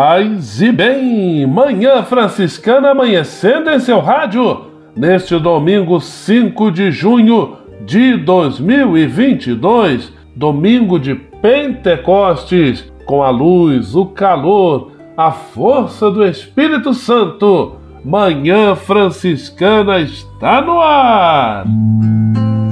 Paz e bem, Manhã Franciscana amanhecendo em seu rádio, neste domingo 5 de junho de 2022, domingo de Pentecostes, com a luz, o calor, a força do Espírito Santo. Manhã Franciscana está no ar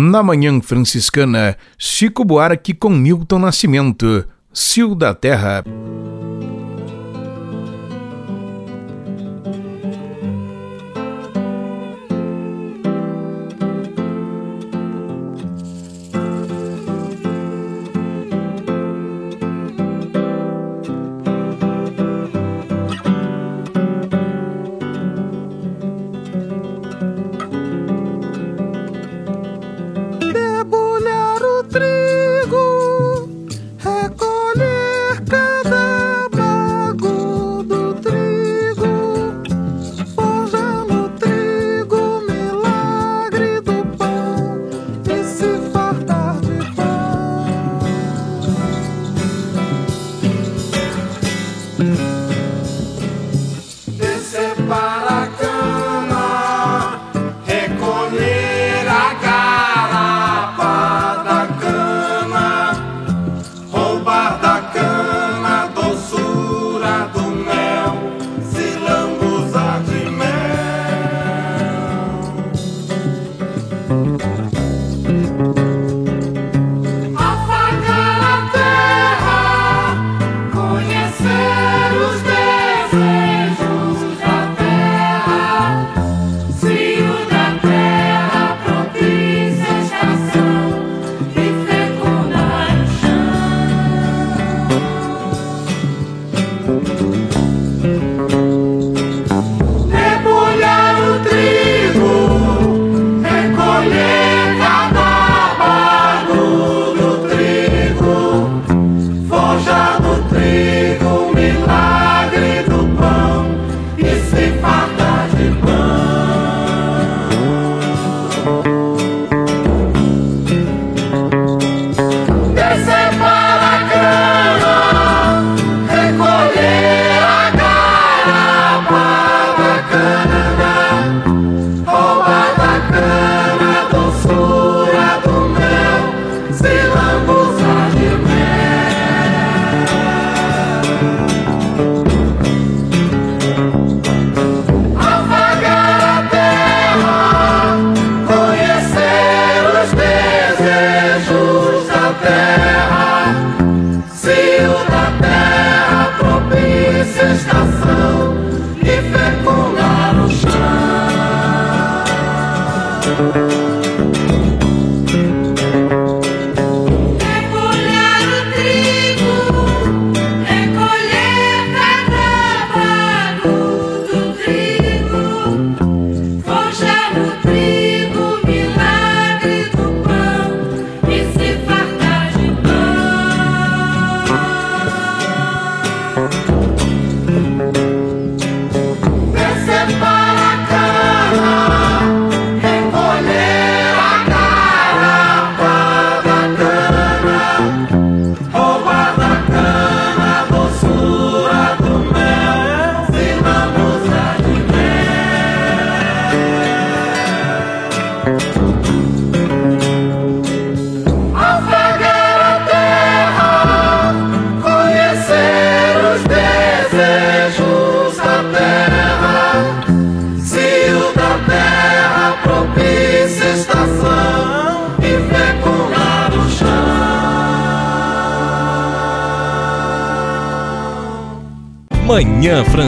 Na Manhã Franciscana, Chico Buarque com Milton Nascimento, Cio da Terra.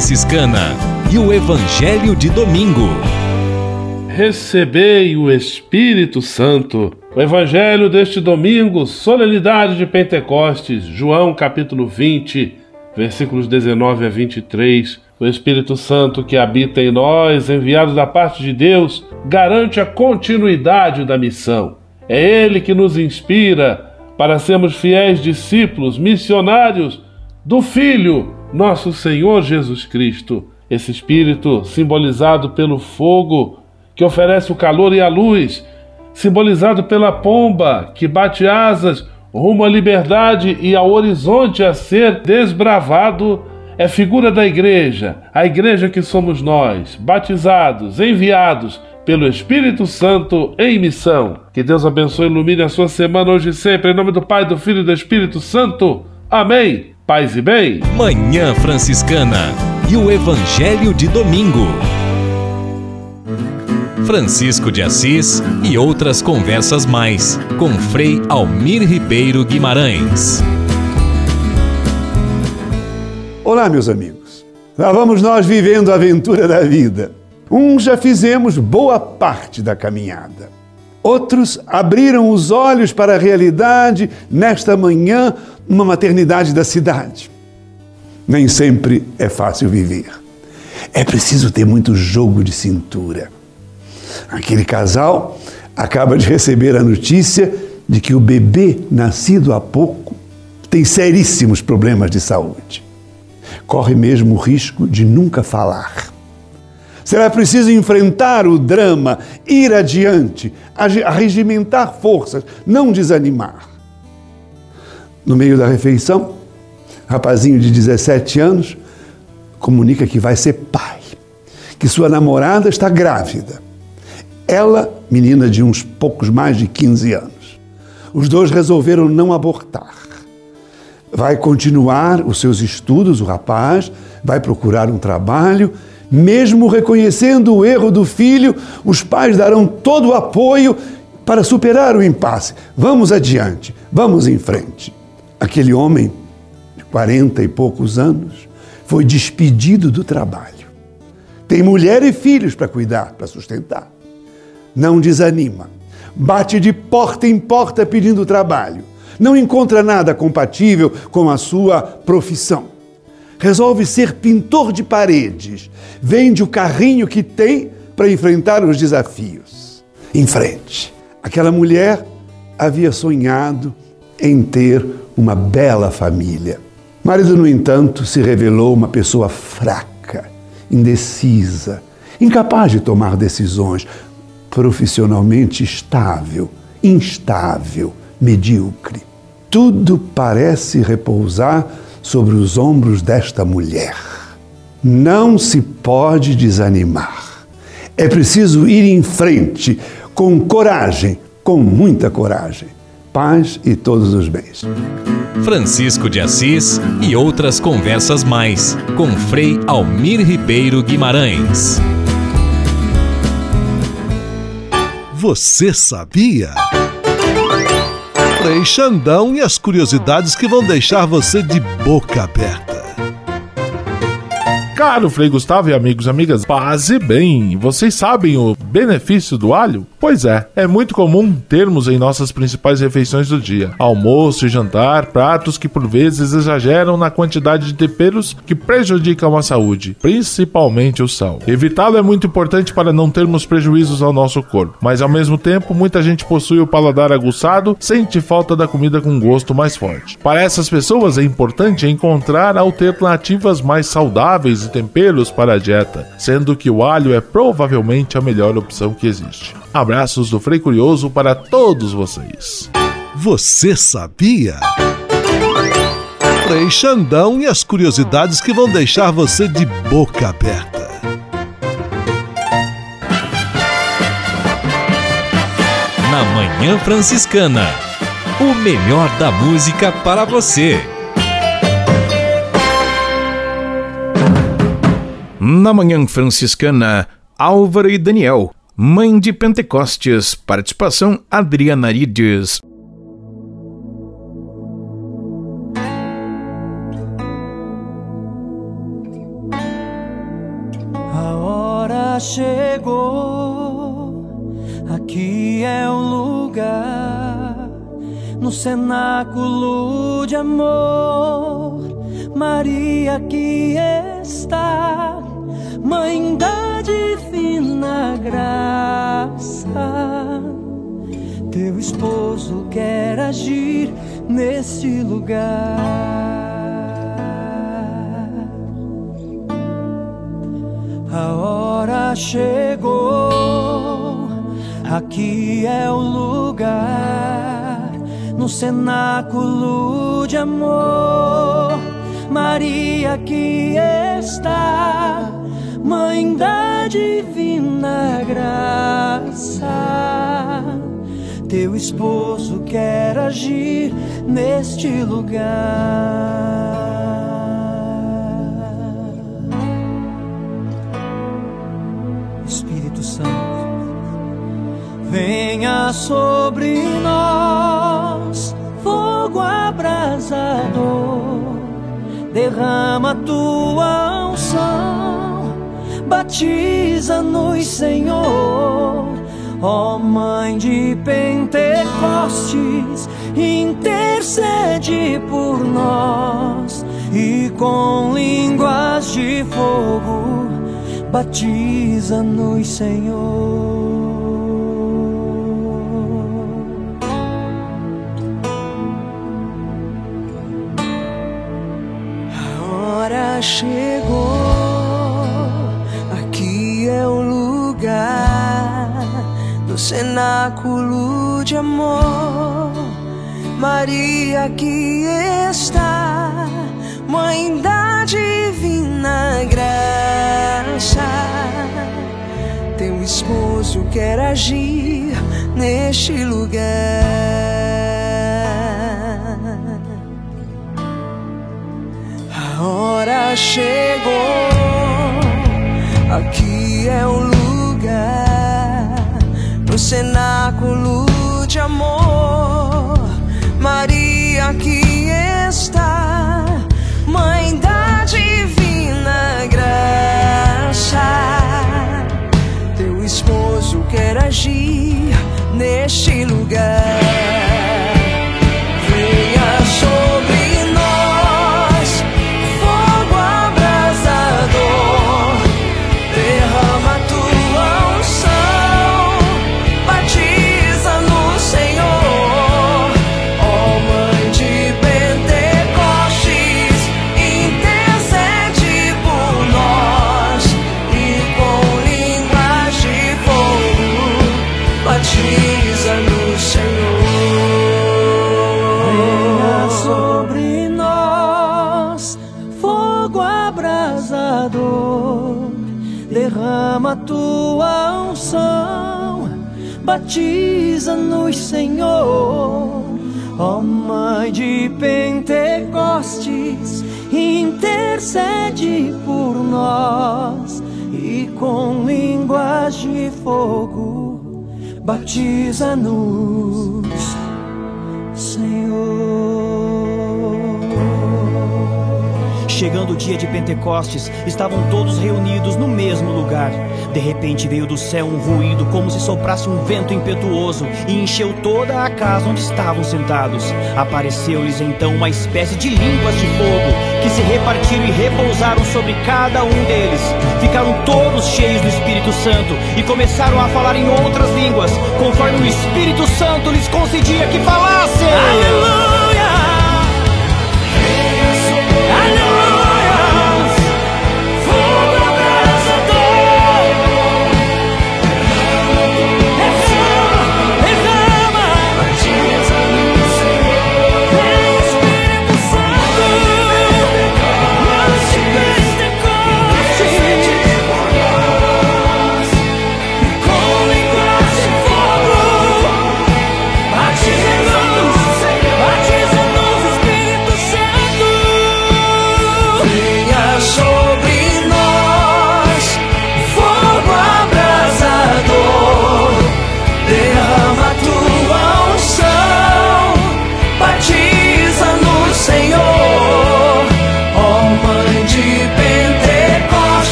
Franciscana e o Evangelho de Domingo. Recebei o Espírito Santo. O Evangelho deste domingo, solenidade de Pentecostes, João capítulo 20, versículos 19 a 23. O Espírito Santo que habita em nós, enviado da parte de Deus, garante a continuidade da missão. É Ele que nos inspira para sermos fiéis discípulos, missionários do Filho nosso Senhor Jesus Cristo. Esse Espírito, simbolizado pelo fogo, que oferece o calor e a luz, simbolizado pela pomba, que bate asas rumo à liberdade e ao horizonte a ser desbravado, é figura da igreja, a igreja que somos nós, batizados, enviados pelo Espírito Santo em missão. Que Deus abençoe e ilumine a sua semana hoje e sempre, em nome do Pai, do Filho e do Espírito Santo. Amém. Paz e bem. Manhã Franciscana e o Evangelho de Domingo. Francisco de Assis e outras conversas mais com Frei Almir Ribeiro Guimarães. Olá, meus amigos. Lá vamos nós vivendo a aventura da vida. Uns já fizemos boa parte da caminhada. Outros abriram os olhos para a realidade nesta manhã numa maternidade da cidade. Nem sempre é fácil viver. É preciso ter muito jogo de cintura. Aquele casal acaba de receber a notícia de que o bebê nascido há pouco tem seríssimos problemas de saúde. Corre mesmo o risco de nunca falar. Será preciso enfrentar o drama, ir adiante, arregimentar forças, não desanimar. No meio da refeição, rapazinho de 17 anos comunica que vai ser pai, que sua namorada está grávida. Ela, menina de uns poucos mais de 15 anos. Os dois resolveram não abortar. Vai continuar os seus estudos, o rapaz, vai procurar um trabalho, mesmo reconhecendo o erro do filho, os pais darão todo o apoio para superar o impasse. Vamos adiante, vamos em frente. Aquele homem, de quarenta e poucos anos, foi despedido do trabalho. Tem mulher e filhos para cuidar, para sustentar. Não desanima. Bate de porta em porta pedindo trabalho. Não encontra nada compatível com a sua profissão. Resolve ser pintor de paredes. Vende o carrinho que tem para enfrentar os desafios. Em frente. Aquela mulher havia sonhado em ter uma bela família. Marido, no entanto, se revelou uma pessoa fraca, indecisa, incapaz de tomar decisões, profissionalmente estável, instável, medíocre. Tudo parece repousar sobre os ombros desta mulher. Não se pode desanimar. É preciso ir em frente, com coragem, com muita coragem paz e todos os bens. Francisco de Assis e outras conversas mais com Frei Almir Ribeiro Guimarães. Você sabia? Frei Xandão e as curiosidades que vão deixar você de boca aberta. Caro Frei Gustavo e amigos e amigas, paz e bem, vocês sabem o benefício do alho? Pois é, é muito comum termos em nossas principais refeições do dia, almoço e jantar, pratos que por vezes exageram na quantidade de temperos que prejudicam a saúde, principalmente o sal. Evitá-lo é muito importante para não termos prejuízos ao nosso corpo, mas ao mesmo tempo muita gente possui o paladar aguçado, sente falta da comida com gosto mais forte. Para essas pessoas é importante encontrar alternativas mais saudáveis e temperos para a dieta, sendo que o alho é provavelmente a melhor opção que existe. Abraços do Frei Curioso para todos vocês. Você sabia? Frei Xandão e as curiosidades que vão deixar você de boca aberta. Na Manhã Franciscana. O melhor da música para você. Na Manhã Franciscana, Álvaro e Daniel, Mãe de Pentecostes, participação Adriana Rides. A hora chegou, aqui é o lugar, no cenáculo de amor, Maria aqui está, Mãe da divina graça. Teu esposo quer agir neste lugar. A hora chegou, aqui é o lugar, no cenáculo de amor. Maria aqui está, Mãe da divina graça. Teu esposo quer agir neste lugar. Espírito Santo, venha sobre nós, fogo abrasador, derrama tua unção, batiza-nos, Senhor. Ó Mãe de Pentecostes, intercede por nós e com línguas de fogo batiza-nos, Senhor. A hora chegou, cenáculo de amor. Maria aqui está, Mãe da divina graça. Teu esposo quer agir neste lugar. A hora chegou, aqui é o lugar, no cenáculo de amor. Maria aqui está, Mãe da divina graça. Teu esposo quer agir neste lugar. Batiza-nos, Senhor. Ó Mãe de Pentecostes, intercede por nós e com línguas de fogo, batiza-nos, Senhor. Chegando o dia de Pentecostes, estavam todos reunidos no mesmo lugar. De repente veio do céu um ruído, como se soprasse um vento impetuoso, e encheu toda a casa onde estavam sentados. Apareceu-lhes então uma espécie de línguas de fogo, que se repartiram e repousaram sobre cada um deles. Ficaram todos cheios do Espírito Santo e começaram a falar em outras línguas, conforme o Espírito Santo lhes concedia que falassem. Aleluia!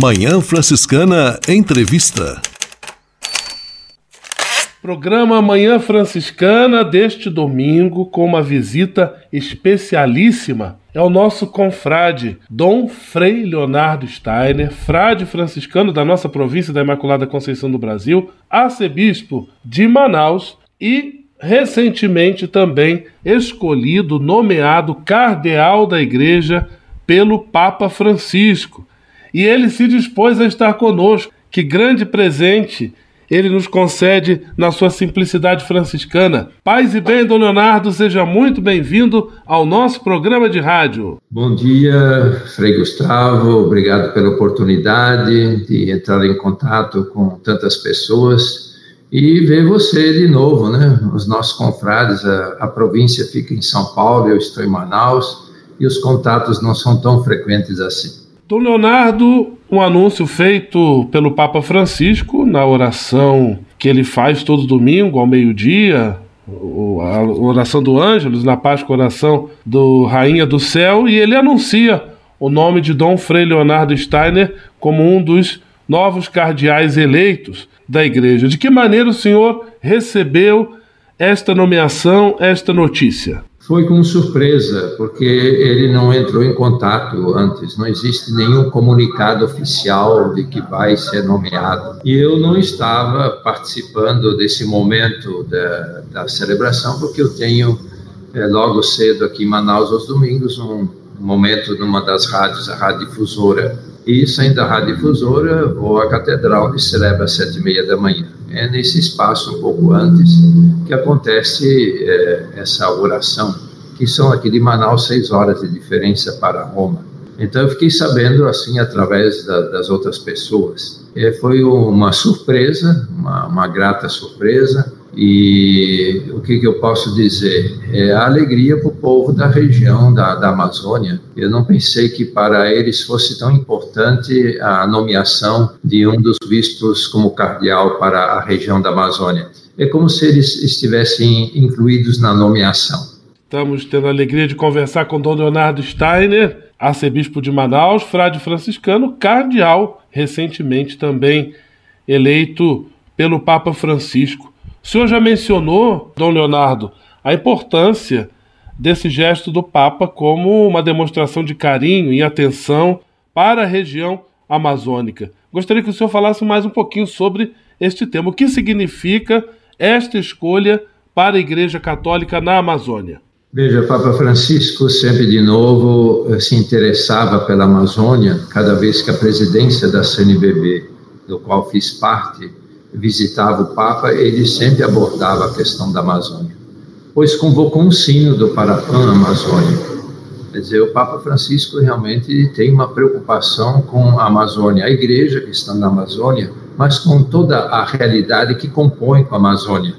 Manhã Franciscana Entrevista. Programa Manhã Franciscana deste domingo com uma visita especialíssima é o nosso confrade Dom Frei Leonardo Steiner, frade franciscano da nossa província da Imaculada Conceição do Brasil, arcebispo de Manaus e recentemente também escolhido, nomeado cardeal da Igreja pelo Papa Francisco e ele se dispôs a estar conosco. Que grande presente ele nos concede na sua simplicidade franciscana. Paz e bem, Dom Leonardo, seja muito bem-vindo ao nosso programa de rádio. Bom dia, Frei Gustavo, obrigado pela oportunidade de entrar em contato com tantas pessoas e ver você de novo, né? Os nossos confrades, a, a província fica em São Paulo, eu estou em Manaus e os contatos não são tão frequentes assim. Dom Leonardo, um anúncio feito pelo Papa Francisco na oração que ele faz todo domingo ao meio-dia, a oração do Ângelus, na Páscoa, oração do Rainha do Céu, e ele anuncia o nome de Dom Frei Leonardo Steiner como um dos novos cardeais eleitos da Igreja. De que maneira o senhor recebeu esta nomeação, esta notícia? Foi com surpresa, porque ele não entrou em contato antes, não existe nenhum comunicado oficial de que vai ser nomeado. E eu não estava participando desse momento da, da celebração, porque eu tenho é, logo cedo aqui em Manaus, aos domingos, um momento numa das rádios, a Rádio Difusora. E saindo da Rádio Difusora, vou à Catedral e celebra às sete e meia da manhã. É nesse espaço, um pouco antes, que acontece é, essa oração, que são aqui de Manaus seis horas de diferença para Roma. Então eu fiquei sabendo assim através da, das outras pessoas. É, foi uma surpresa, uma, uma grata surpresa. E o que, que, eu posso dizer? É a alegria para o povo da região da, da, Amazônia. Eu não pensei que para eles fosse tão importante a nomeação de um dos bispos como cardeal para a região da Amazônia. É como se eles estivessem incluídos na nomeação. Estamos tendo a alegria de conversar com Dom Leonardo Steiner, arcebispo de Manaus, frade franciscano, cardeal, recentemente também eleito pelo Papa Francisco. O senhor já mencionou, Dom Leonardo, a importância desse gesto do Papa como uma demonstração de carinho e atenção para a região amazônica. Gostaria que o senhor falasse mais um pouquinho sobre este tema. O que significa esta escolha para a Igreja Católica na Amazônia? Veja, Papa Francisco sempre de novo se interessava pela Amazônia, cada vez que a presidência da CNBB do qual fiz parte, visitava o Papa, ele sempre abordava a questão da Amazônia, pois convocou um sínodo para a Pan-Amazônia. Quer dizer, o Papa Francisco realmente tem uma preocupação com a Amazônia, a igreja que está na Amazônia, mas com toda a realidade que compõe com a Amazônia.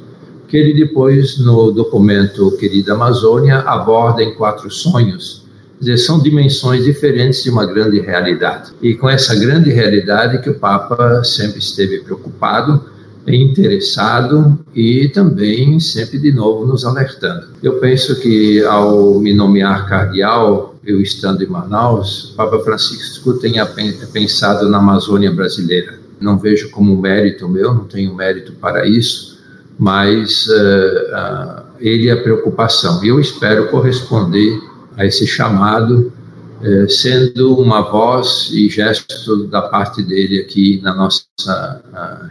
Que ele depois, no documento Querida Amazônia, aborda em quatro sonhos. Dizer, são dimensões diferentes de uma grande realidade. E com essa grande realidade que o Papa sempre esteve preocupado, interessado e também sempre de novo nos alertando. Eu penso que ao me nomear cardeal, eu estando em Manaus, o Papa Francisco tenha pensado na Amazônia brasileira. Não vejo como mérito meu, não tenho mérito para isso, mas uh, uh, ele é a preocupação. Eu espero corresponder a esse chamado, uh, sendo uma voz e gesto da parte dele aqui na nossa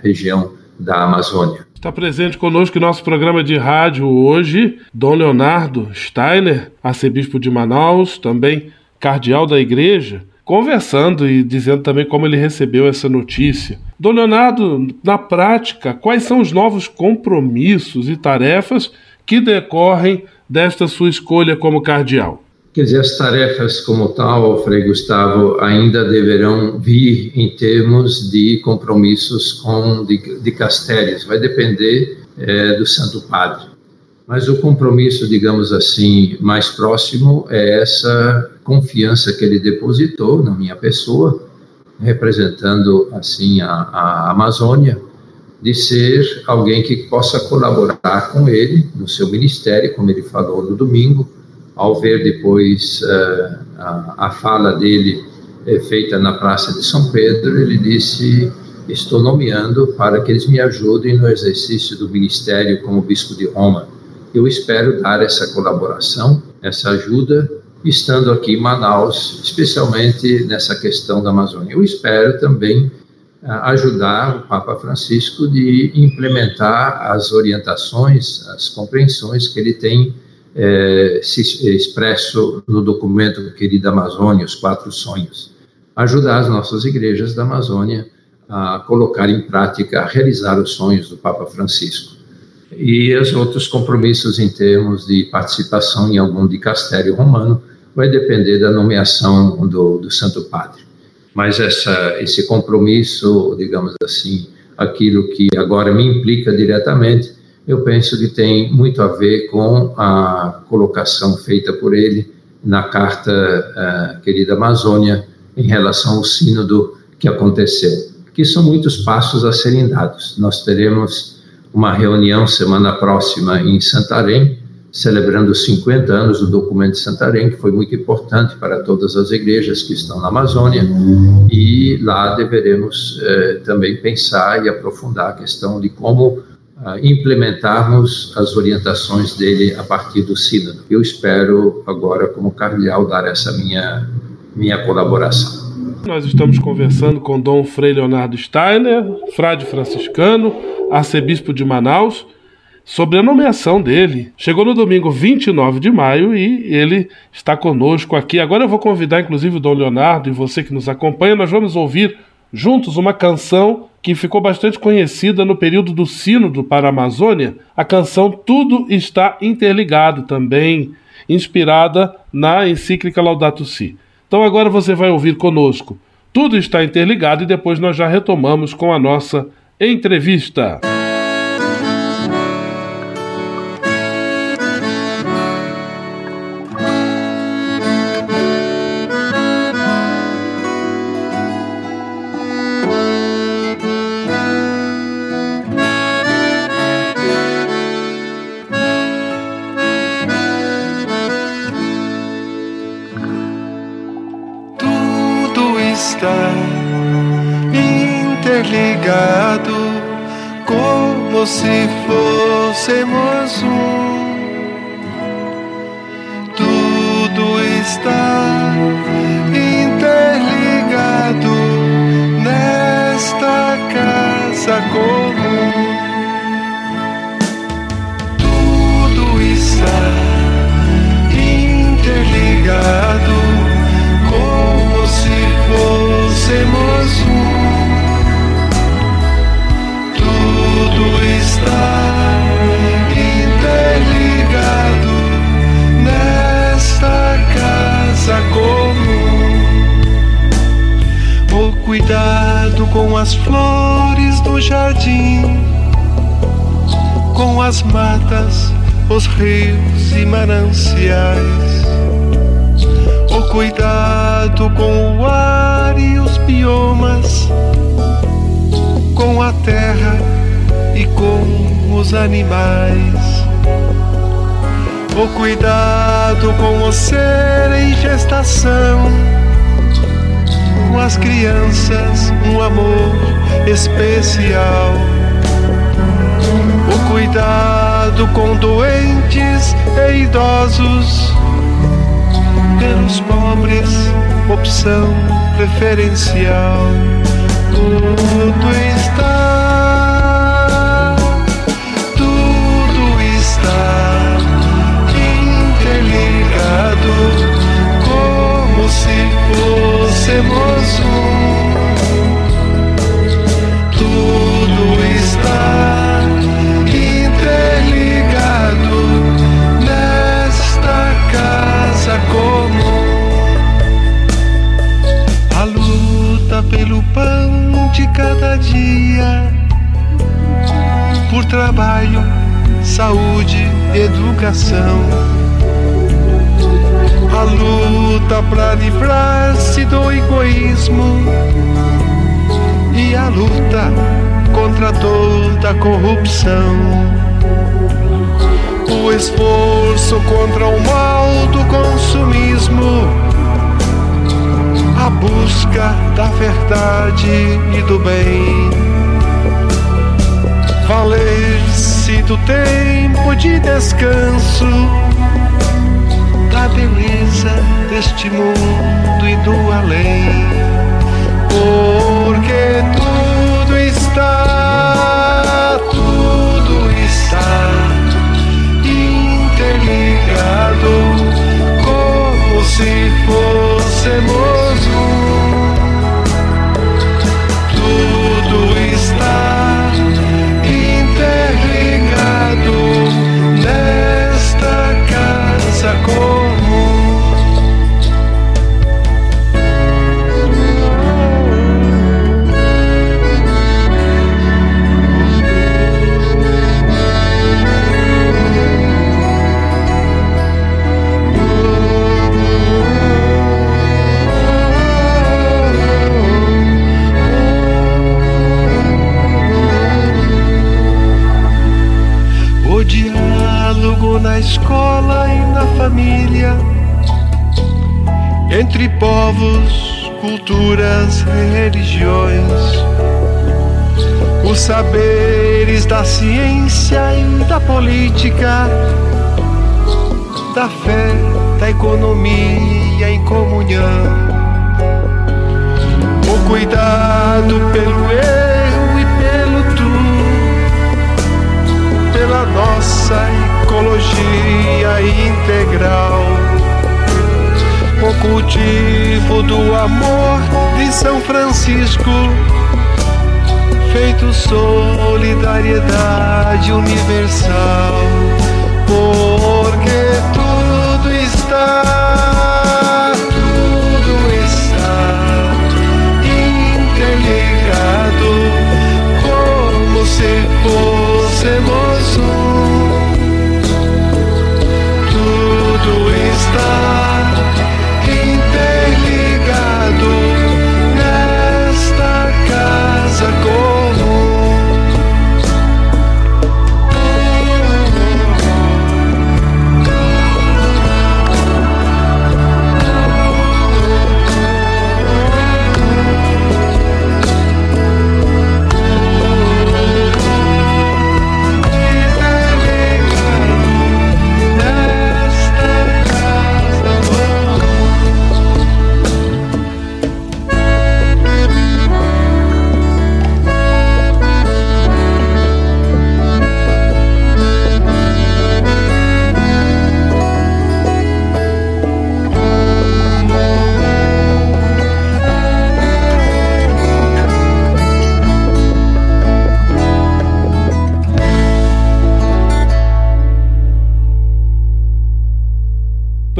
região da Amazônia. Está presente conosco em nosso programa de rádio hoje, Dom Leonardo Steiner, arcebispo de Manaus, também cardeal da igreja, conversando e dizendo também como ele recebeu essa notícia. Dom Leonardo, na prática, quais são os novos compromissos e tarefas que decorrem desta sua escolha como cardeal? Quer dizer, as tarefas como tal, Frei Gustavo, ainda deverão vir em termos de compromissos com de, de castérios, vai depender é, do Santo Padre. Mas o compromisso, digamos assim, mais próximo é essa confiança que ele depositou na minha pessoa, representando assim a, a Amazônia, de ser alguém que possa colaborar com ele no seu ministério, como ele falou no domingo, ao ver depois uh, a, a, fala dele é, feita na Praça de São Pedro, ele disse: Estou nomeando para que eles me ajudem no exercício do ministério como bispo de Roma. Eu espero dar essa colaboração, essa ajuda, estando aqui em Manaus, especialmente nessa questão da Amazônia. Eu espero também uh, ajudar o Papa Francisco de implementar as orientações, as compreensões que ele tem é, se expresso no documento Querida Amazônia, os quatro sonhos, ajudar as nossas igrejas da Amazônia a colocar em prática, a realizar os sonhos do Papa Francisco. E os outros compromissos em termos de participação em algum dicastério romano vai depender da nomeação do, do Santo Padre. Mas essa, esse compromisso, digamos assim, aquilo que agora me implica diretamente, eu penso que tem muito a ver com a colocação feita por ele na carta uh, querida Amazônia em relação ao sínodo que aconteceu, que são muitos passos a serem dados. Nós teremos uma reunião semana próxima em Santarém, celebrando os 50 anos do documento de Santarém, que foi muito importante para todas as igrejas que estão na Amazônia, e lá deveremos eh, também pensar e aprofundar a questão de como implementarmos as orientações dele a partir do sínodo. Eu espero agora, como cardeal, dar essa minha, minha colaboração. Nós estamos conversando com Dom Frei Leonardo Steiner, frade franciscano, arcebispo de Manaus, sobre a nomeação dele. Chegou no domingo 29 de maio e ele está conosco aqui. Agora eu vou convidar, inclusive, o Dom Leonardo e você que nos acompanha, nós vamos ouvir juntos uma canção que ficou bastante conhecida no período do Sínodo para a Amazônia, a canção Tudo Está Interligado, também inspirada na encíclica Laudato Si. Então agora você vai ouvir conosco. Tudo está interligado e depois nós já retomamos com a nossa entrevista. O cuidado com o ser em gestação com as crianças um amor especial. O cuidado com doentes e idosos, pelos pobres, opção preferencial. Tudo está, educação a luta para livrar-se do egoísmo e a luta contra toda corrupção. O esforço contra o mal do consumismo, a busca da verdade e do bem. Do tempo de descanso da beleza deste mundo e do além. Porque tudo está, tudo está interligado, como se fôssemos um. Tudo está casa na escola e na família, entre povos, culturas, religiões, os saberes da ciência e da política, da fé, da economia em comunhão, o cuidado pelo erro e pelo tu. Pela nossa ecologia integral. O cultivo do amor de São Francisco, feito solidariedade universal, porque tudo está, tudo está interligado, como se fôssemos um. Está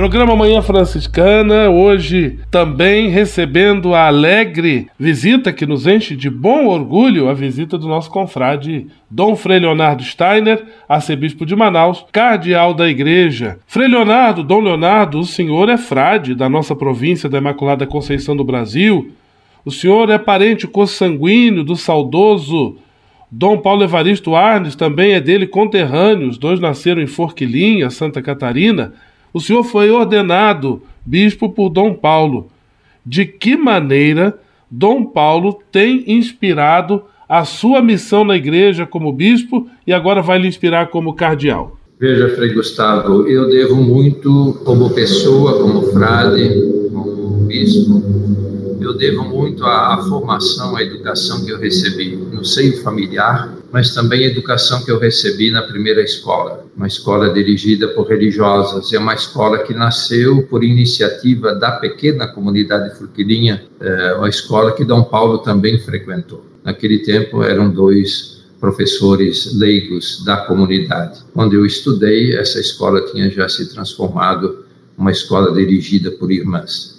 Programa Manhã Franciscana, hoje também recebendo a alegre visita que nos enche de bom orgulho, a visita do nosso confrade Dom Frei Leonardo Steiner, arcebispo de Manaus, cardeal da igreja. Frei Leonardo, Dom Leonardo, o senhor é frade da nossa província da Imaculada Conceição do Brasil. O senhor é parente consanguíneo do saudoso Dom Paulo Evaristo Arnes, também é dele conterrâneo, os dois nasceram em Forquilinha, Santa Catarina o senhor foi ordenado bispo por Dom Paulo. De que maneira Dom Paulo tem inspirado a sua missão na igreja como bispo e agora vai lhe inspirar como cardeal? Veja, Frei Gustavo, eu devo muito como pessoa, como frade, como bispo, devo muito à, à, formação, à educação que eu recebi no seio familiar, mas também a educação que eu recebi na primeira escola, uma escola dirigida por religiosas, é uma escola que nasceu por iniciativa da pequena comunidade Furquilinha, é, uma escola que Dom Paulo também frequentou. Naquele tempo eram dois professores leigos da comunidade. Quando eu estudei, essa escola tinha já se transformado uma escola dirigida por irmãs.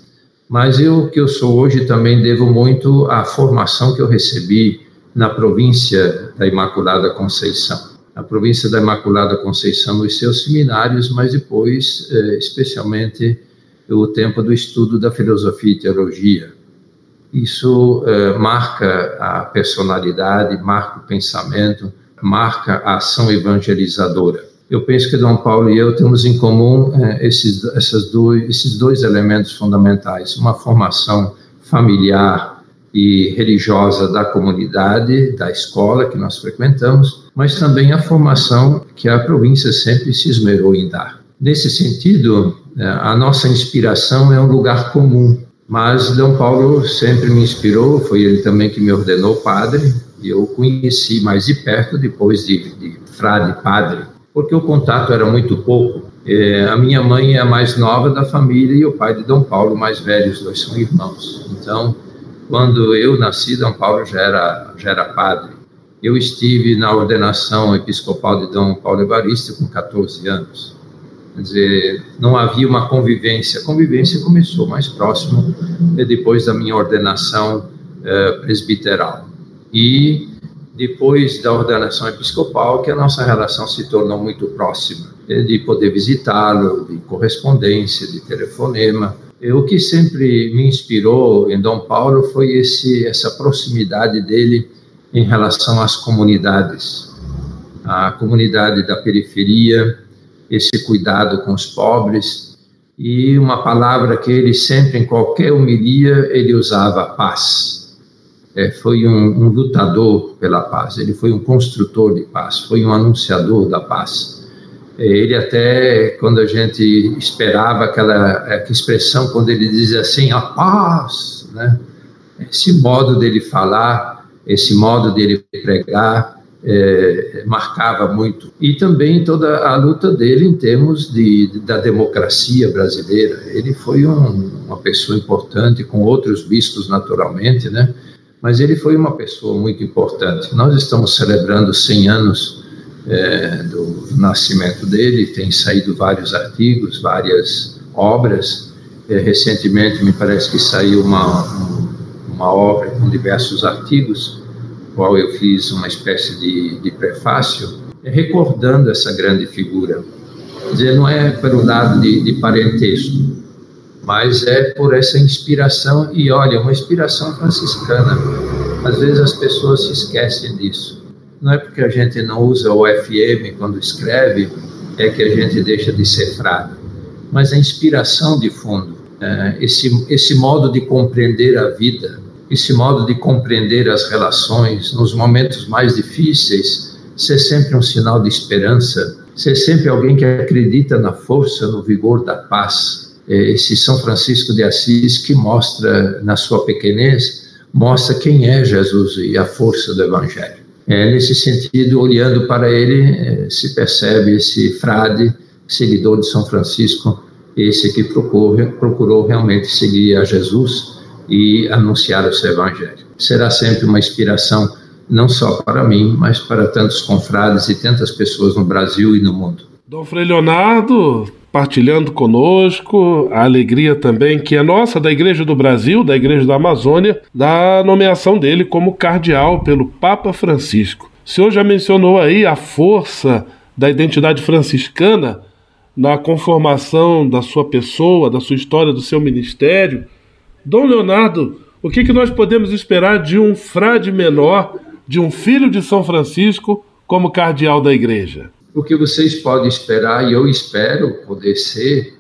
Mas eu, que eu sou hoje, também devo muito à formação que eu recebi na província da Imaculada Conceição. Na província da Imaculada Conceição, nos seus seminários, mas depois, eh, especialmente, o tempo do estudo da filosofia e teologia. Isso eh, marca a personalidade, marca o pensamento, marca a ação evangelizadora eu penso que Dom Paulo e eu temos em comum é, esses, essas dois, esses dois elementos fundamentais: uma formação familiar e religiosa da comunidade, da escola que nós frequentamos, mas também a formação que a província sempre se esmerou em dar. Nesse sentido, é, a nossa inspiração é um lugar comum, mas Dom Paulo sempre me inspirou, foi ele também que me ordenou padre, e eu conheci mais de perto depois de, de frade padre porque o contato era muito pouco. É, a minha mãe é a mais nova da família e o pai de Dom Paulo, mais velho, os dois são irmãos. Então, quando eu nasci, Dom Paulo já era, já era padre. Eu estive na ordenação episcopal de Dom Paulo Evaristo com 14 anos. Quer dizer, não havia uma convivência. A convivência começou mais próximo depois da minha ordenação eh, presbiteral. E depois da ordenação episcopal, que a nossa relação se tornou muito próxima, de poder visitá-lo, de correspondência, de telefonema. O que sempre me inspirou em Dom Paulo foi esse, essa proximidade dele em relação às comunidades, a comunidade da periferia, esse cuidado com os pobres e uma palavra que ele sempre, em qualquer homilia, ele usava, paz é, foi um, um, lutador pela paz, ele foi um construtor de paz, foi um anunciador da paz. É, ele até, quando a gente esperava aquela, expressão, quando ele dizia assim, a paz, né? esse modo dele falar, esse modo dele pregar, é, marcava muito. E também toda a luta dele em termos de, de da democracia brasileira. Ele foi um, uma pessoa importante, com outros bispos, naturalmente, né? Mas ele foi uma pessoa muito importante. Nós estamos celebrando 100 anos é, do nascimento dele, tem saído vários artigos, várias obras. É, recentemente, me parece que saiu uma, uma obra com diversos artigos, qual eu fiz uma espécie de, de prefácio, é, recordando essa grande figura. Quer dizer, não é pelo lado de, de parentesco, mas é por essa inspiração, e olha, uma inspiração franciscana. Às vezes as pessoas se esquecem disso. Não é porque a gente não usa o FM quando escreve, é que a gente deixa de ser frade. Mas a inspiração de fundo, é, esse, esse modo de compreender a vida, esse modo de compreender as relações nos momentos mais difíceis, ser sempre um sinal de esperança, ser sempre alguém que acredita na força, no vigor da paz, esse São Francisco de Assis que mostra, na sua pequenez, mostra quem é Jesus e a força do Evangelho. É, nesse sentido, olhando para ele, é, se percebe esse frade, seguidor de São Francisco, esse que procurou, procurou realmente seguir a Jesus e anunciar o seu Evangelho. Será sempre uma inspiração, não só para mim, mas para tantos confrades e tantas pessoas no Brasil e no mundo. Dom Frei Leonardo, partilhando conosco a alegria também que é nossa da Igreja do Brasil, da Igreja da Amazônia, da nomeação dele como cardeal pelo Papa Francisco. O senhor já mencionou aí a força da identidade franciscana na conformação da sua pessoa, da sua história, do seu ministério. Dom Leonardo, o que, que nós podemos esperar de um frade menor, de um filho de São Francisco, como cardeal da igreja? O que vocês podem esperar, e eu espero poder ser,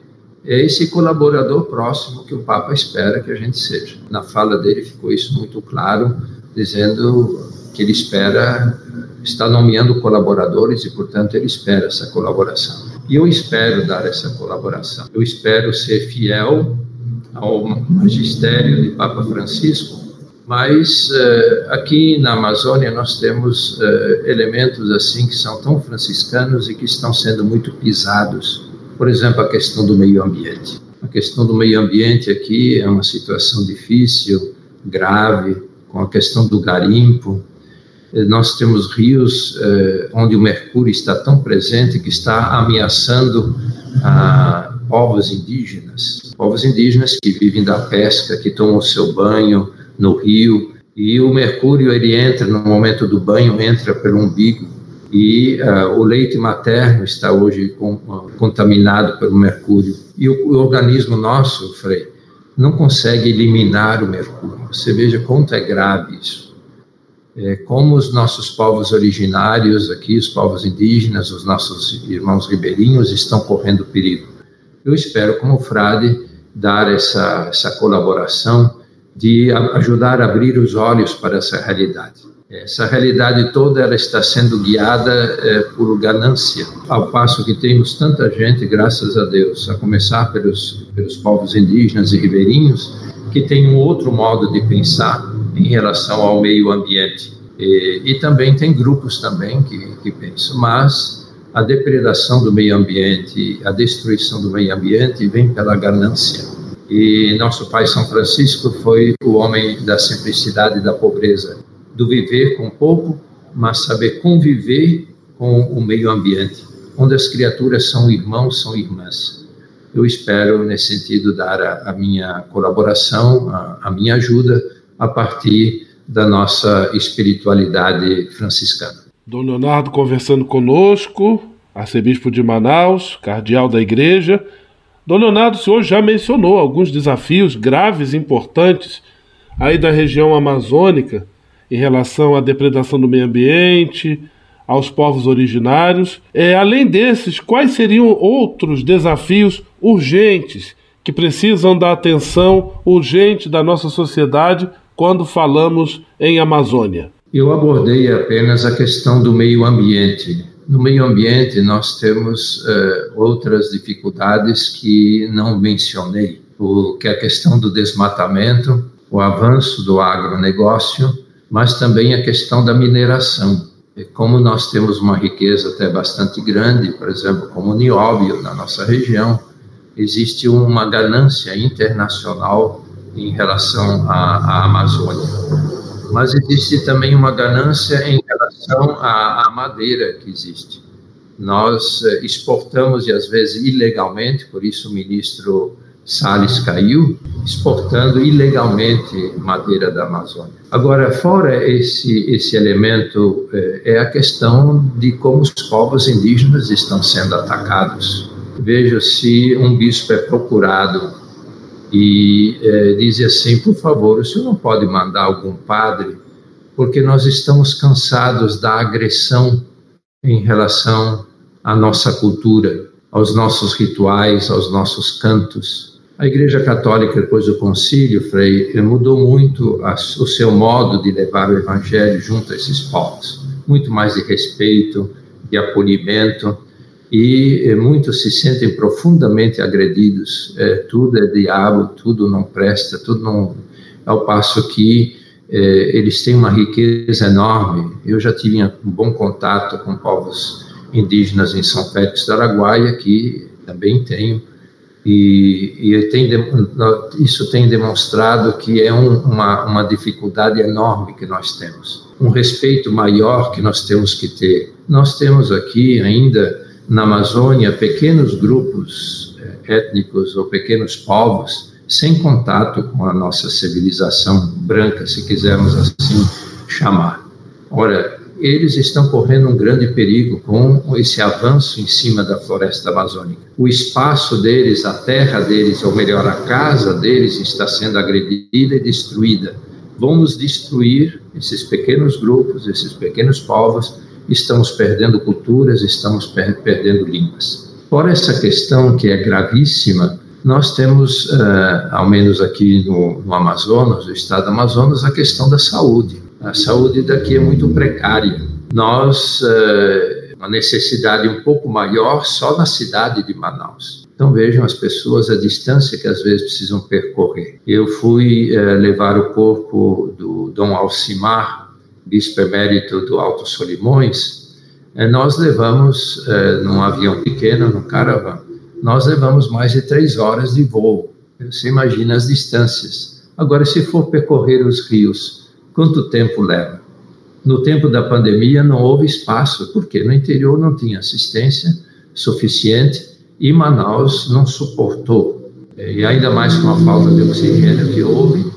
é esse colaborador próximo que o Papa espera que a gente seja. Na fala dele ficou isso muito claro, dizendo que ele espera, está nomeando colaboradores e, portanto, ele espera essa colaboração. E eu espero dar essa colaboração. Eu espero ser fiel ao magistério de Papa Francisco, mas uh, aqui na Amazônia nós temos uh, elementos assim que são tão franciscanos e que estão sendo muito pisados. Por exemplo, a questão do meio ambiente. A questão do meio ambiente aqui é uma situação difícil, grave, com a questão do garimpo. Eh, nós temos rios uh, onde o mercúrio está tão presente que está ameaçando a povos indígenas, povos indígenas que vivem da pesca, que tomam o seu banho no rio, e o mercúrio ele entra no momento do banho, entra pelo umbigo, e uh, o leite materno está hoje com, uh, contaminado pelo mercúrio. E o, o, organismo nosso, Frei, não consegue eliminar o mercúrio. Você veja quanto é grave isso. É, como os nossos povos originários aqui, os povos indígenas, os nossos irmãos ribeirinhos estão correndo perigo. Eu espero, como frade, dar essa, essa colaboração de ajudar a abrir os olhos para essa realidade. Essa realidade toda ela está sendo guiada é, por ganância, ao passo que temos tanta gente, graças a Deus, a começar pelos, pelos povos indígenas e ribeirinhos, que tem um outro modo de pensar em relação ao meio ambiente. E, e também tem grupos também que, que pensam, mas a depredação do meio ambiente, a destruição do meio ambiente vem pela ganância e nosso pai São Francisco foi o homem da simplicidade e da pobreza, do viver com pouco, mas saber conviver com o meio ambiente, onde as criaturas são irmãos, são irmãs. Eu espero, nesse sentido, dar a, a minha colaboração, a, a minha ajuda, a partir da nossa espiritualidade franciscana. Dom Leonardo conversando conosco, arcebispo de Manaus, cardeal da igreja, Dom Leonardo, o senhor já mencionou alguns desafios graves e importantes aí da região amazônica em relação à depredação do meio ambiente, aos povos originários. É, além desses, quais seriam outros desafios urgentes que precisam da atenção urgente da nossa sociedade quando falamos em Amazônia? Eu abordei apenas a questão do meio ambiente, no meio ambiente, nós temos uh, outras dificuldades que não mencionei, o, que é a questão do desmatamento, o avanço do agronegócio, mas também a questão da mineração. E como nós temos uma riqueza até bastante grande, por exemplo, como o nióbio na nossa região, existe uma ganância internacional em relação à, à Amazônia. Mas existe também uma ganância em relação à, à madeira que existe. Nós eh, exportamos, e às vezes ilegalmente, por isso o ministro Salles caiu, exportando ilegalmente madeira da Amazônia. Agora, fora esse, esse elemento, é, é a questão de como os povos indígenas estão sendo atacados. Veja se um bispo é procurado e é, assim: por favor, o senhor não pode mandar algum padre porque nós estamos cansados da agressão em relação à nossa cultura, aos nossos rituais, aos nossos cantos. A Igreja Católica, depois do concílio, Frei, mudou muito a, o seu modo de levar o Evangelho junto a esses povos. Muito mais de respeito, de acolhimento, e eh, muitos se sentem profundamente agredidos. É, tudo é diabo, tudo não presta, tudo não. Ao passo que é, eles têm uma riqueza enorme. Eu já tive um bom contato com povos indígenas em São Félix do Araguaia, que também tenho, e, e tem, isso tem demonstrado que é um, uma, uma dificuldade enorme que nós temos, um respeito maior que nós temos que ter. Nós temos aqui ainda na Amazônia pequenos grupos eh, étnicos ou pequenos povos sem contato com a nossa civilização branca, se quisermos assim chamar. Ora, eles estão correndo um grande perigo com esse avanço em cima da floresta amazônica. O espaço deles, a terra deles, ou melhor, a casa deles está sendo agredida e destruída. Vamos destruir esses pequenos grupos, esses pequenos povos, estamos perdendo culturas, estamos per perdendo línguas. Por essa questão que é gravíssima, nós temos, uh, ao menos aqui no, no Amazonas, no estado do Amazonas, a questão da saúde a saúde daqui é muito precária. Nós, uh, uma necessidade um pouco maior só na cidade de Manaus. Então vejam as pessoas a distância que às vezes precisam percorrer. Eu fui uh, levar o corpo do Dom Alcimar, bispo emérito do Alto Solimões, uh, nós levamos num avião pequeno, num caravan, nós levamos mais de três horas de voo. Você imagina as distâncias. Agora, se for percorrer os rios Quanto tempo leva? No tempo da pandemia não houve espaço, porque no interior não tinha assistência suficiente e Manaus não suportou. E ainda mais com a falta de oxigênio que houve,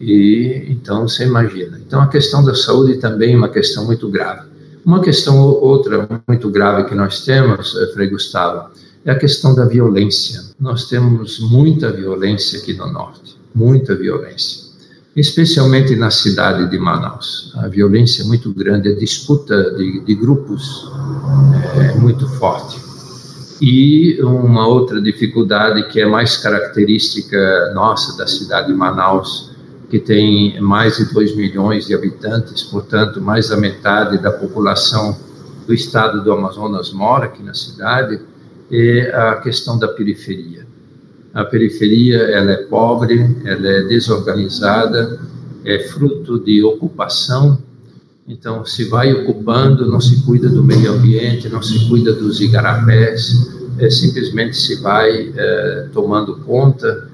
e então você imagina. Então a questão da saúde também é uma questão muito grave. Uma questão outra muito grave que nós temos, eh, Frei Gustavo, é a questão da violência. Nós temos muita violência aqui no norte, muita violência especialmente na cidade de Manaus. A violência é muito grande, a disputa de, de grupos é muito forte. E uma outra dificuldade que é mais característica nossa da cidade de Manaus, que tem mais de 2 milhões de habitantes, portanto, mais da metade da população do estado do Amazonas mora aqui na cidade, é a questão da periferia. A periferia ela é pobre, ela é desorganizada, é fruto de ocupação. Então, se vai ocupando, não se cuida do meio ambiente, não se cuida dos igarapés, é, simplesmente se vai é, tomando conta.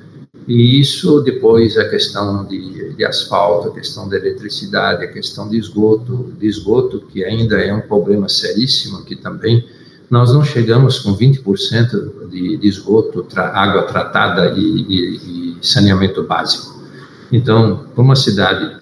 E isso depois a questão de, de asfalto, a questão da eletricidade, a questão de esgoto, de esgoto que ainda é um problema seríssimo aqui também nós não chegamos com 20% de, de esgoto, tra, água tratada e, e, e, saneamento básico. Então, para uma cidade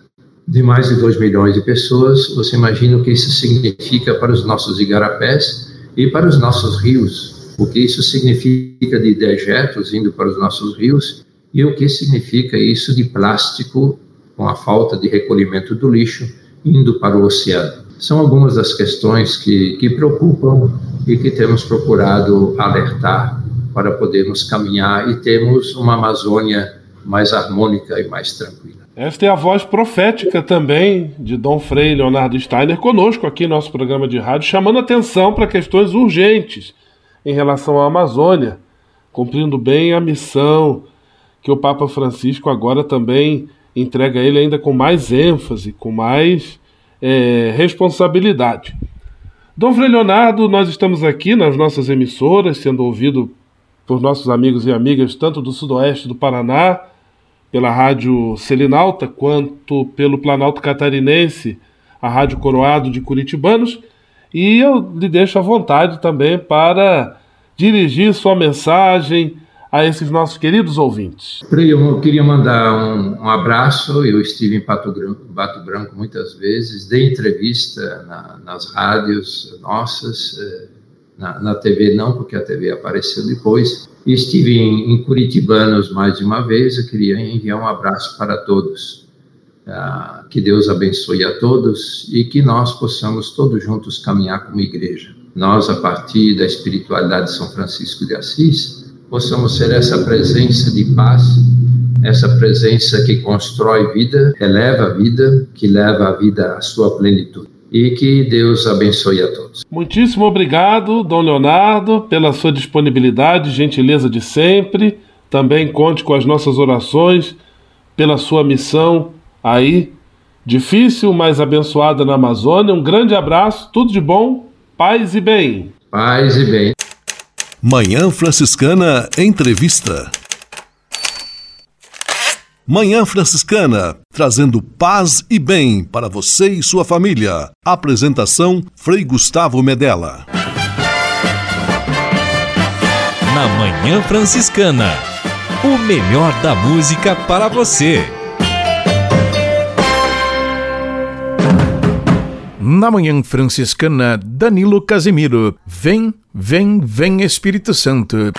de mais de 2 milhões de pessoas, você imagina o que isso significa para os nossos igarapés e para os nossos rios, o que isso significa de dejetos indo para os nossos rios e o que significa isso de plástico com a falta de recolhimento do lixo indo para o oceano. São algumas das questões que, que preocupam e que temos procurado alertar para podermos caminhar e termos uma Amazônia mais harmônica e mais tranquila. Esta é a voz profética também de Dom Frei Leonardo Steiner conosco aqui no nosso programa de rádio, chamando atenção para questões urgentes em relação à Amazônia, cumprindo bem a missão que o Papa Francisco agora também entrega ele ainda com mais ênfase, com mais é, responsabilidade. Dom Frei Leonardo, nós estamos aqui nas nossas emissoras, sendo ouvido por nossos amigos e amigas, tanto do sudoeste do Paraná, pela Rádio Selinalta, quanto pelo Planalto Catarinense, a Rádio Coroado de Curitibanos, e eu lhe deixo à vontade também para dirigir sua mensagem a esses nossos queridos ouvintes? Eu queria mandar um, um abraço. Eu estive em Pato Branco, Pato Branco muitas vezes, dei entrevista na, nas rádios nossas, eh, na, na, TV não, porque a TV apareceu depois. Estive em, em Curitibanos mais de uma vez. Eu queria enviar um abraço para todos. Ah, que Deus abençoe a todos e que nós possamos todos juntos caminhar como igreja. Nós, a partir da espiritualidade de São Francisco de Assis, possamos ser essa presença de paz, essa presença que constrói vida, eleva a vida, que leva a vida à sua plenitude. E que Deus abençoe a todos. Muitíssimo obrigado, Dom Leonardo, pela sua disponibilidade, gentileza de sempre. Também conte com as nossas orações pela sua missão aí, difícil, mas abençoada na Amazônia. Um grande abraço, tudo de bom, paz e bem. Paz e bem. Manhã Franciscana Entrevista. Manhã Franciscana, trazendo paz e bem para você e sua família. Apresentação: Frei Gustavo Medella. na Manhã Franciscana. O melhor da música para você. Na Manhã Franciscana, Danilo Casimiro. Vem, vem, vem Espírito Santo.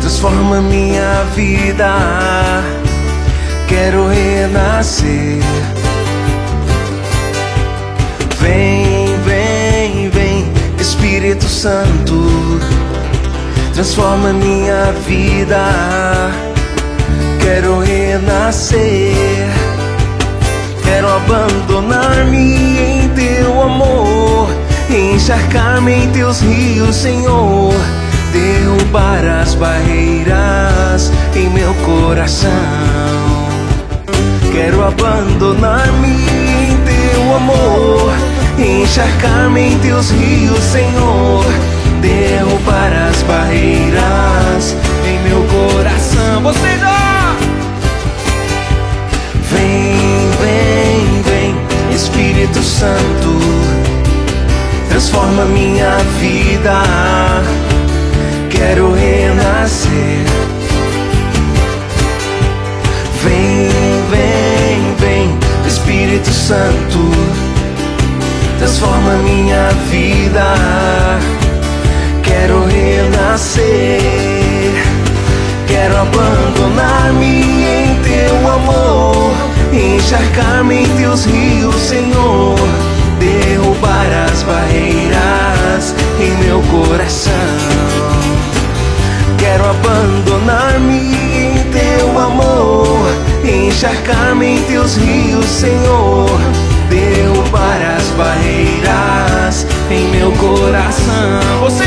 Transforma minha vida. Quero renascer. Vem, vem, vem, Espírito Santo. Transforma minha vida. Quero renascer. Quero abandonar-me em teu amor, encharcar-me em teus rios, Senhor. Derrubar as barreiras em meu coração. Quero abandonar-me em teu amor, encharcar-me em teus rios, Senhor. Derrubar as barreiras em meu coração. Você já! Vem, vem, vem, Espírito Santo, transforma minha vida. Quero renascer. Vida. Quero renascer. Quero abandonar-me em teu amor, encharcar-me em teus rios, Senhor. Derrubar as barreiras em meu coração. Quero abandonar-me em teu amor, encharcar-me em teus rios, Senhor. Derrubar as barreiras em meu coração. Vocês,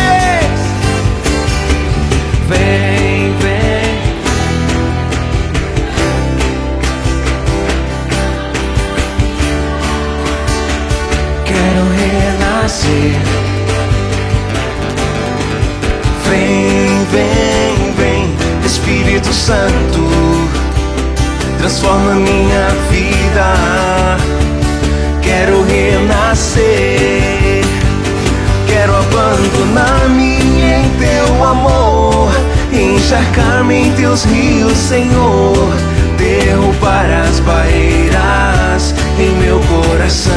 vem, vem. Quero renascer. Vem, vem, vem, Espírito Santo, transforma minha vida. Quero renascer. Quero abandonar-me em teu amor, encharcar-me em teus rios, Senhor. Derrubar as barreiras em meu coração.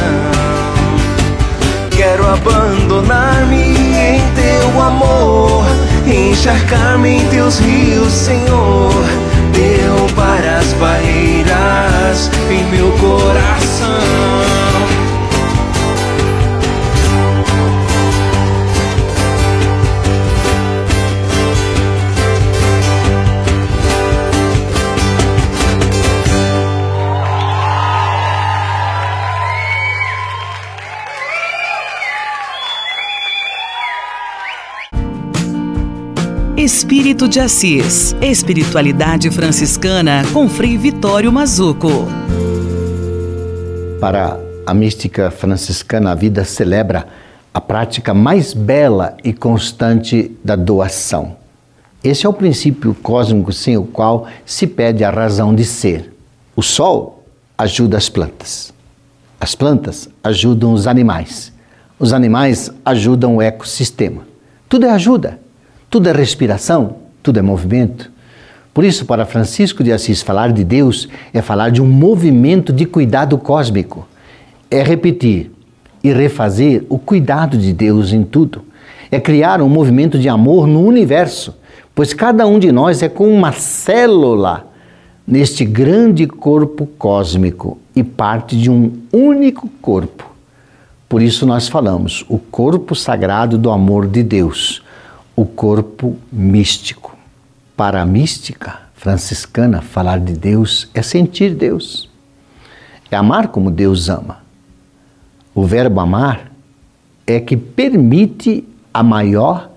Quero abandonar-me em teu amor, encharcar-me em teus rios, Senhor. Derrubar as barreiras em meu coração. Espírito de Assis. Espiritualidade franciscana com Frei Vitório Mazuco. Para a mística franciscana, a vida celebra a prática mais bela e constante da doação. Esse é o princípio cósmico sem o qual se pede a razão de ser. O sol ajuda as plantas. As plantas ajudam os animais. Os animais ajudam o ecossistema. Tudo é ajuda. Tudo é respiração, tudo é movimento. Por isso, para Francisco de Assis, falar de Deus é falar de um movimento de cuidado cósmico. É repetir e refazer o cuidado de Deus em tudo. É criar um movimento de amor no universo, pois cada um de nós é como uma célula neste grande corpo cósmico e parte de um único corpo. Por isso nós falamos o corpo sagrado do amor de Deus o corpo místico. Para a mística franciscana, falar de Deus é sentir Deus, é amar como Deus ama. O verbo amar é que permite a maior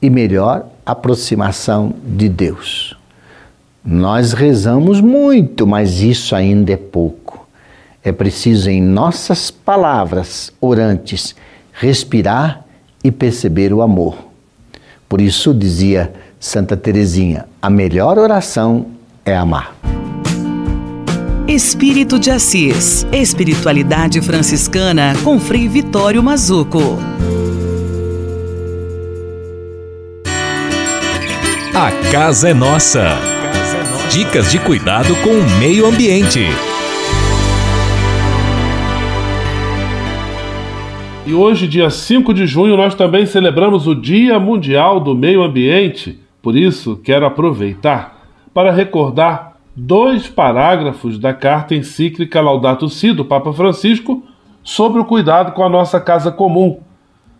e melhor aproximação de Deus. Nós rezamos muito, mas isso ainda é pouco. É preciso, em nossas palavras orantes, respirar e perceber o amor. Por isso dizia Santa Teresinha: a melhor oração é amar. Espírito de Assis. Espiritualidade franciscana com Frei Vitório Mazuco. A casa é nossa. Dicas de cuidado com o meio ambiente. E hoje, dia 5 de junho, nós também celebramos o Dia Mundial do Meio Ambiente. Por isso, quero aproveitar para recordar dois parágrafos da carta encíclica Laudato Si do Papa Francisco sobre o cuidado com a nossa casa comum.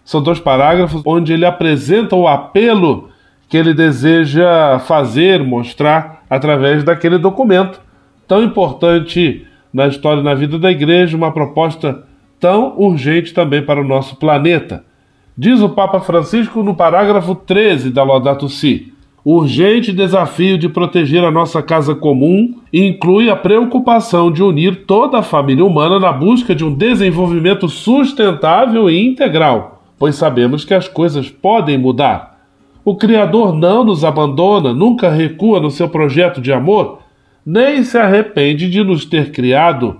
São dois parágrafos onde ele apresenta o apelo que ele deseja fazer, mostrar através daquele documento tão importante na história e na vida da igreja, uma proposta tão urgente também para o nosso planeta. Diz o Papa Francisco no parágrafo 13 da Laudato Si: o urgente desafio de proteger a nossa casa comum inclui a preocupação de unir toda a família humana na busca de um desenvolvimento sustentável e integral, pois sabemos que as coisas podem mudar. O Criador não nos abandona, nunca recua no seu projeto de amor, nem se arrepende de nos ter criado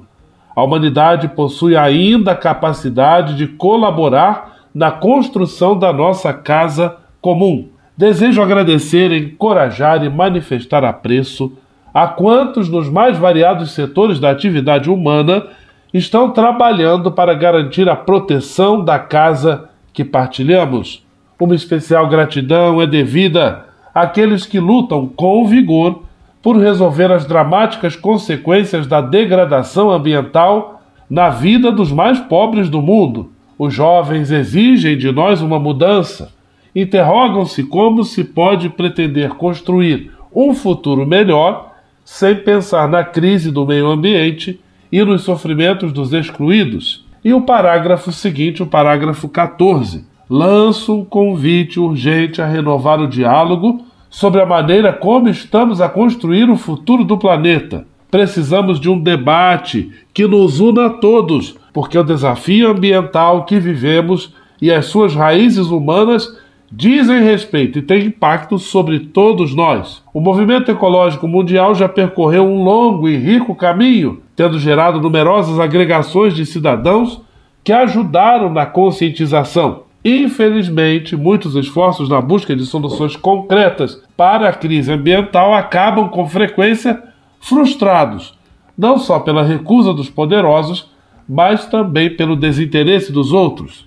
a humanidade possui ainda a capacidade de colaborar na construção da nossa casa comum. Desejo agradecer, encorajar e manifestar apreço a quantos nos mais variados setores da atividade humana estão trabalhando para garantir a proteção da casa que partilhamos. Uma especial gratidão é devida àqueles que lutam com vigor por resolver as dramáticas consequências da degradação ambiental na vida dos mais pobres do mundo. Os jovens exigem de nós uma mudança. Interrogam-se como se pode pretender construir um futuro melhor sem pensar na crise do meio ambiente e nos sofrimentos dos excluídos. E o parágrafo seguinte, o parágrafo 14, lança um convite urgente a renovar o diálogo sobre a maneira como estamos a construir o futuro do planeta. Precisamos de um debate que nos una a todos, porque o desafio ambiental que vivemos e as suas raízes humanas dizem respeito e têm impacto sobre todos nós. O movimento ecológico mundial já percorreu um longo e rico caminho, tendo gerado numerosas agregações de cidadãos que ajudaram na conscientização. Infelizmente, muitos esforços na busca de soluções concretas para a crise ambiental acabam com frequência frustrados, não só pela recusa dos poderosos, mas também pelo desinteresse dos outros.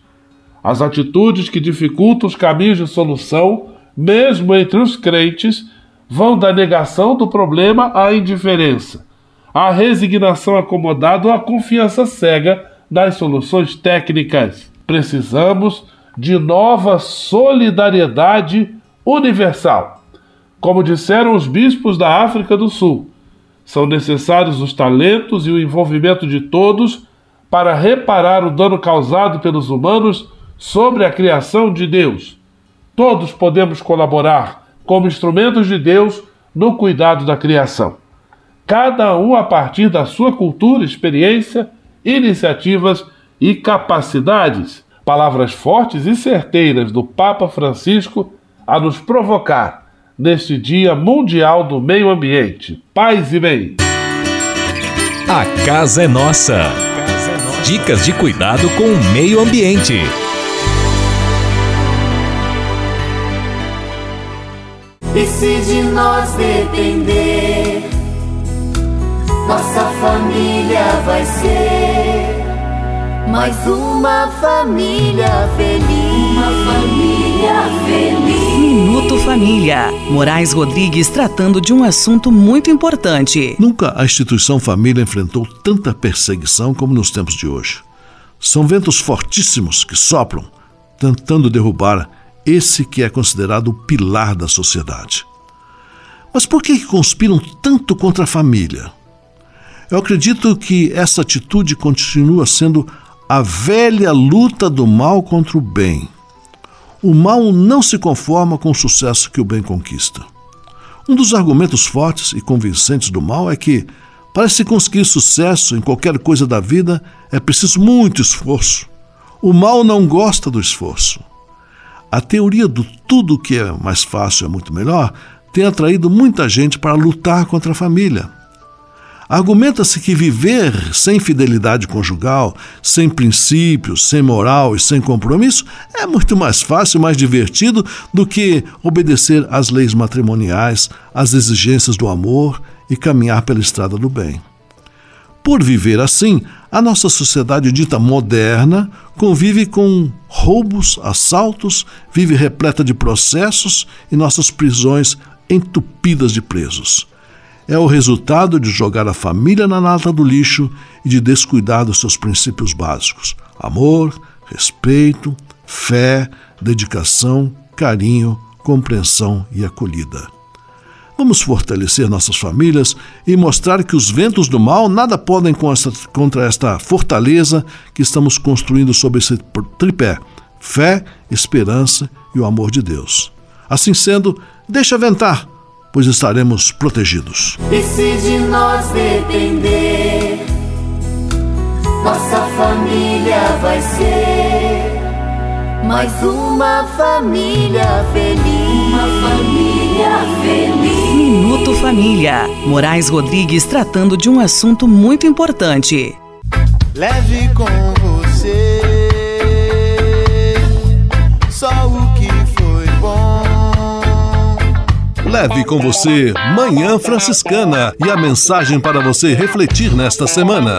As atitudes que dificultam os caminhos de solução, mesmo entre os crentes, vão da negação do problema à indiferença, à resignação acomodada ou à confiança cega nas soluções técnicas. Precisamos de nova solidariedade universal. Como disseram os bispos da África do Sul, são necessários os talentos e o envolvimento de todos para reparar o dano causado pelos humanos sobre a criação de Deus. Todos podemos colaborar como instrumentos de Deus no cuidado da criação. Cada um a partir da sua cultura, experiência, iniciativas e capacidades palavras fortes e certeiras do Papa Francisco a nos provocar neste Dia Mundial do Meio Ambiente. Paz e bem. A casa é nossa. Dicas de cuidado com o meio ambiente. E se de nós depender, nossa família vai ser mais uma família feliz. Uma família feliz. Minuto Família. Moraes Rodrigues tratando de um assunto muito importante. Nunca a instituição família enfrentou tanta perseguição como nos tempos de hoje. São ventos fortíssimos que sopram, tentando derrubar esse que é considerado o pilar da sociedade. Mas por que conspiram tanto contra a família? Eu acredito que essa atitude continua sendo a velha luta do mal contra o bem. O mal não se conforma com o sucesso que o bem conquista. Um dos argumentos fortes e convincentes do mal é que, para se conseguir sucesso em qualquer coisa da vida, é preciso muito esforço. O mal não gosta do esforço. A teoria do tudo que é mais fácil é muito melhor tem atraído muita gente para lutar contra a família. Argumenta-se que viver sem fidelidade conjugal, sem princípios, sem moral e sem compromisso é muito mais fácil, mais divertido do que obedecer às leis matrimoniais, às exigências do amor e caminhar pela estrada do bem. Por viver assim, a nossa sociedade dita moderna convive com roubos, assaltos, vive repleta de processos e nossas prisões entupidas de presos é o resultado de jogar a família na nata do lixo e de descuidar dos seus princípios básicos: amor, respeito, fé, dedicação, carinho, compreensão e acolhida. Vamos fortalecer nossas famílias e mostrar que os ventos do mal nada podem contra esta fortaleza que estamos construindo sobre esse tripé: fé, esperança e o amor de Deus. Assim sendo, deixa ventar pois estaremos protegidos. E se de nós depender, nossa família vai ser mais uma família feliz. Uma família feliz. Minuto Família. Moraes Rodrigues tratando de um assunto muito importante. Leve com você Leve com você Manhã Franciscana e a mensagem para você refletir nesta semana.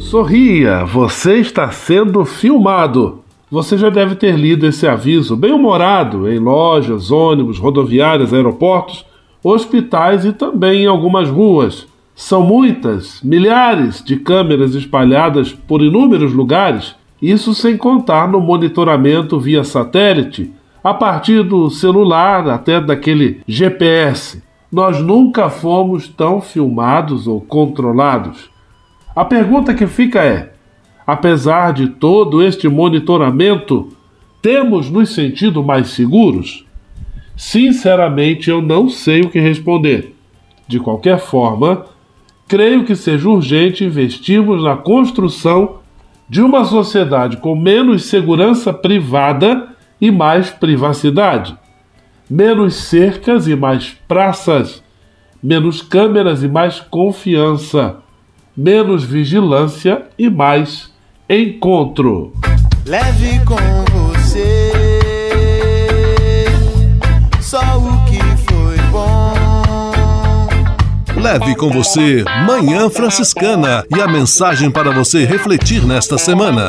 Sorria, você está sendo filmado. Você já deve ter lido esse aviso bem-humorado em lojas, ônibus, rodoviárias, aeroportos, hospitais e também em algumas ruas. São muitas, milhares de câmeras espalhadas por inúmeros lugares, isso sem contar no monitoramento via satélite a partir do celular até daquele GPS. Nós nunca fomos tão filmados ou controlados. A pergunta que fica é: apesar de todo este monitoramento, temos nos sentido mais seguros? Sinceramente, eu não sei o que responder. De qualquer forma, creio que seja urgente investirmos na construção de uma sociedade com menos segurança privada e mais privacidade, menos cercas e mais praças, menos câmeras e mais confiança, menos vigilância e mais encontro. Leve com você só o que foi bom. Leve com você Manhã Franciscana e a mensagem para você refletir nesta semana.